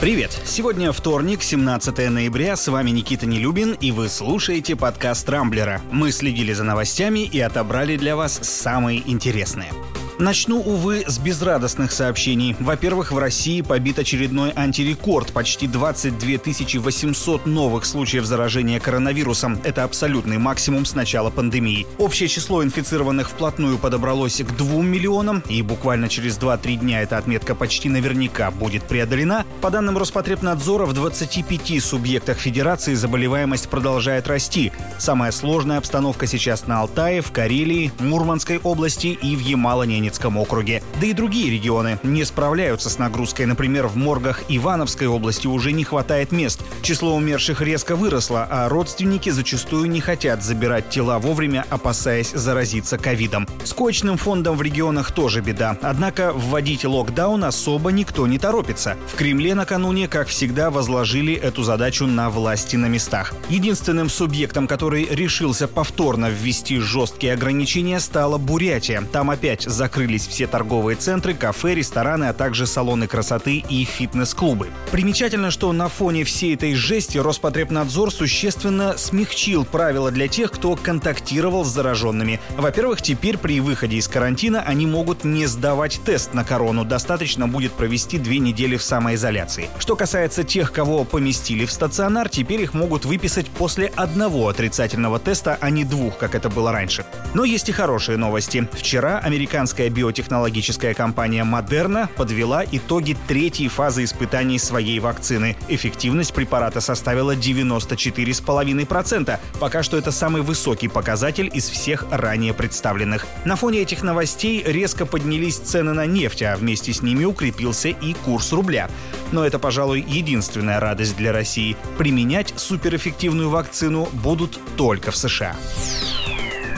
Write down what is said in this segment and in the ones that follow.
Привет! Сегодня вторник, 17 ноября, с вами Никита Нелюбин, и вы слушаете подкаст «Рамблера». Мы следили за новостями и отобрали для вас самые интересные. Начну, увы, с безрадостных сообщений. Во-первых, в России побит очередной антирекорд. Почти 22 800 новых случаев заражения коронавирусом. Это абсолютный максимум с начала пандемии. Общее число инфицированных вплотную подобралось к 2 миллионам, и буквально через 2-3 дня эта отметка почти наверняка будет преодолена. По данным Роспотребнадзора, в 25 субъектах Федерации заболеваемость продолжает расти. Самая сложная обстановка сейчас на Алтае, в Карелии, Мурманской области и в Ямало-Ненецкой Ненецком округе. Да и другие регионы не справляются с нагрузкой. Например, в моргах Ивановской области уже не хватает мест. Число умерших резко выросло, а родственники зачастую не хотят забирать тела вовремя, опасаясь заразиться ковидом. С коечным фондом в регионах тоже беда. Однако вводить локдаун особо никто не торопится. В Кремле накануне, как всегда, возложили эту задачу на власти на местах. Единственным субъектом, который решился повторно ввести жесткие ограничения, стала Бурятия. Там опять закрыли закрылись все торговые центры, кафе, рестораны, а также салоны красоты и фитнес-клубы. Примечательно, что на фоне всей этой жести Роспотребнадзор существенно смягчил правила для тех, кто контактировал с зараженными. Во-первых, теперь при выходе из карантина они могут не сдавать тест на корону, достаточно будет провести две недели в самоизоляции. Что касается тех, кого поместили в стационар, теперь их могут выписать после одного отрицательного теста, а не двух, как это было раньше. Но есть и хорошие новости. Вчера американская Американская биотехнологическая компания Moderna подвела итоги третьей фазы испытаний своей вакцины. Эффективность препарата составила 94,5%. Пока что это самый высокий показатель из всех ранее представленных. На фоне этих новостей резко поднялись цены на нефть, а вместе с ними укрепился и курс рубля. Но это, пожалуй, единственная радость для России. Применять суперэффективную вакцину будут только в США.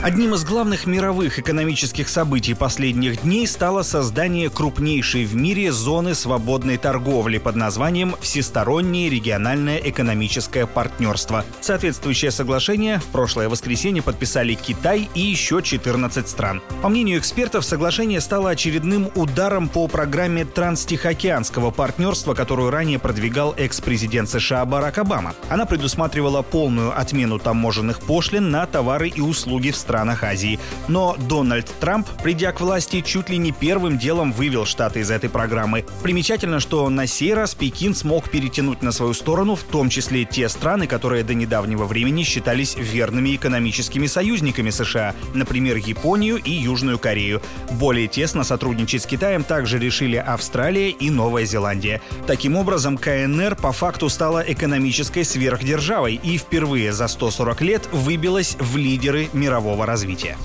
Одним из главных мировых экономических событий последних дней стало создание крупнейшей в мире зоны свободной торговли под названием «Всестороннее региональное экономическое партнерство». Соответствующее соглашение в прошлое воскресенье подписали Китай и еще 14 стран. По мнению экспертов, соглашение стало очередным ударом по программе Транстихоокеанского партнерства, которую ранее продвигал экс-президент США Барак Обама. Она предусматривала полную отмену таможенных пошлин на товары и услуги в странах странах Азии. Но Дональд Трамп, придя к власти, чуть ли не первым делом вывел Штаты из этой программы. Примечательно, что на сей раз Пекин смог перетянуть на свою сторону в том числе те страны, которые до недавнего времени считались верными экономическими союзниками США, например, Японию и Южную Корею. Более тесно сотрудничать с Китаем также решили Австралия и Новая Зеландия. Таким образом, КНР по факту стала экономической сверхдержавой и впервые за 140 лет выбилась в лидеры мирового развития.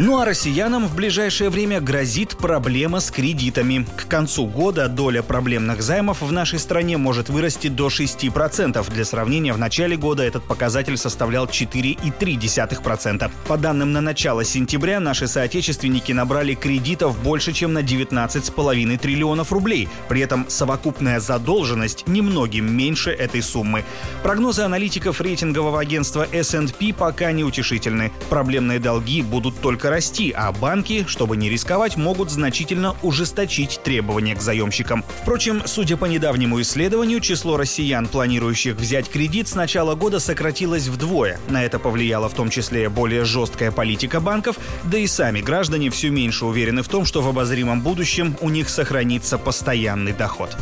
Ну а россиянам в ближайшее время грозит проблема с кредитами. К концу года доля проблемных займов в нашей стране может вырасти до 6%. Для сравнения, в начале года этот показатель составлял 4,3%. По данным на начало сентября, наши соотечественники набрали кредитов больше, чем на 19,5 триллионов рублей. При этом совокупная задолженность немногим меньше этой суммы. Прогнозы аналитиков рейтингового агентства S&P пока неутешительны. Проблемные долги будут только только расти, а банки, чтобы не рисковать, могут значительно ужесточить требования к заемщикам. Впрочем, судя по недавнему исследованию, число россиян, планирующих взять кредит с начала года сократилось вдвое. На это повлияла в том числе более жесткая политика банков, да и сами граждане все меньше уверены в том, что в обозримом будущем у них сохранится постоянный доход.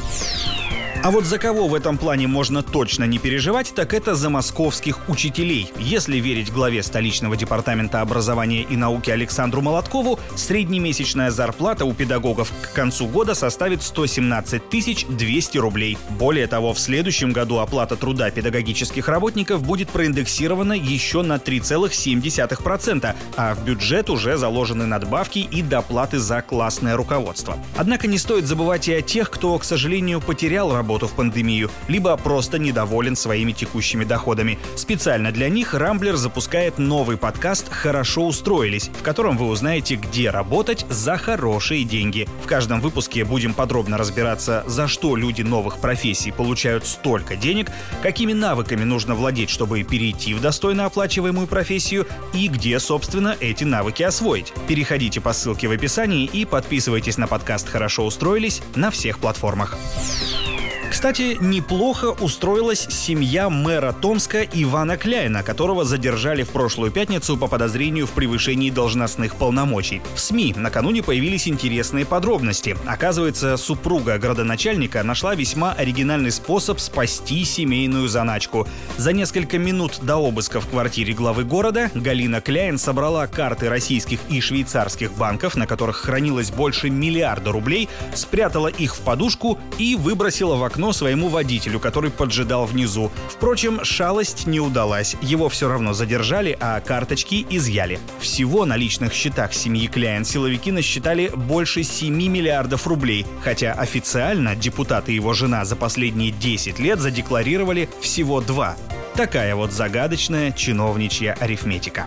А вот за кого в этом плане можно точно не переживать, так это за московских учителей. Если верить главе столичного департамента образования и науки Александру Молоткову, среднемесячная зарплата у педагогов к концу года составит 117 200 рублей. Более того, в следующем году оплата труда педагогических работников будет проиндексирована еще на 3,7%, а в бюджет уже заложены надбавки и доплаты за классное руководство. Однако не стоит забывать и о тех, кто, к сожалению, потерял работу работу в пандемию, либо просто недоволен своими текущими доходами. Специально для них Рамблер запускает новый подкаст «Хорошо устроились», в котором вы узнаете, где работать за хорошие деньги. В каждом выпуске будем подробно разбираться, за что люди новых профессий получают столько денег, какими навыками нужно владеть, чтобы перейти в достойно оплачиваемую профессию и где, собственно, эти навыки освоить. Переходите по ссылке в описании и подписывайтесь на подкаст «Хорошо устроились» на всех платформах. Кстати, неплохо устроилась семья мэра Томска Ивана Кляйна, которого задержали в прошлую пятницу по подозрению в превышении должностных полномочий. В СМИ накануне появились интересные подробности. Оказывается, супруга градоначальника нашла весьма оригинальный способ спасти семейную заначку. За несколько минут до обыска в квартире главы города Галина Кляйн собрала карты российских и швейцарских банков, на которых хранилось больше миллиарда рублей, спрятала их в подушку и выбросила в окно своему водителю, который поджидал внизу. Впрочем, шалость не удалась. Его все равно задержали, а карточки изъяли. Всего на личных счетах семьи Кляйн силовики насчитали больше 7 миллиардов рублей, хотя официально депутаты и его жена за последние 10 лет задекларировали всего 2. Такая вот загадочная чиновничья арифметика.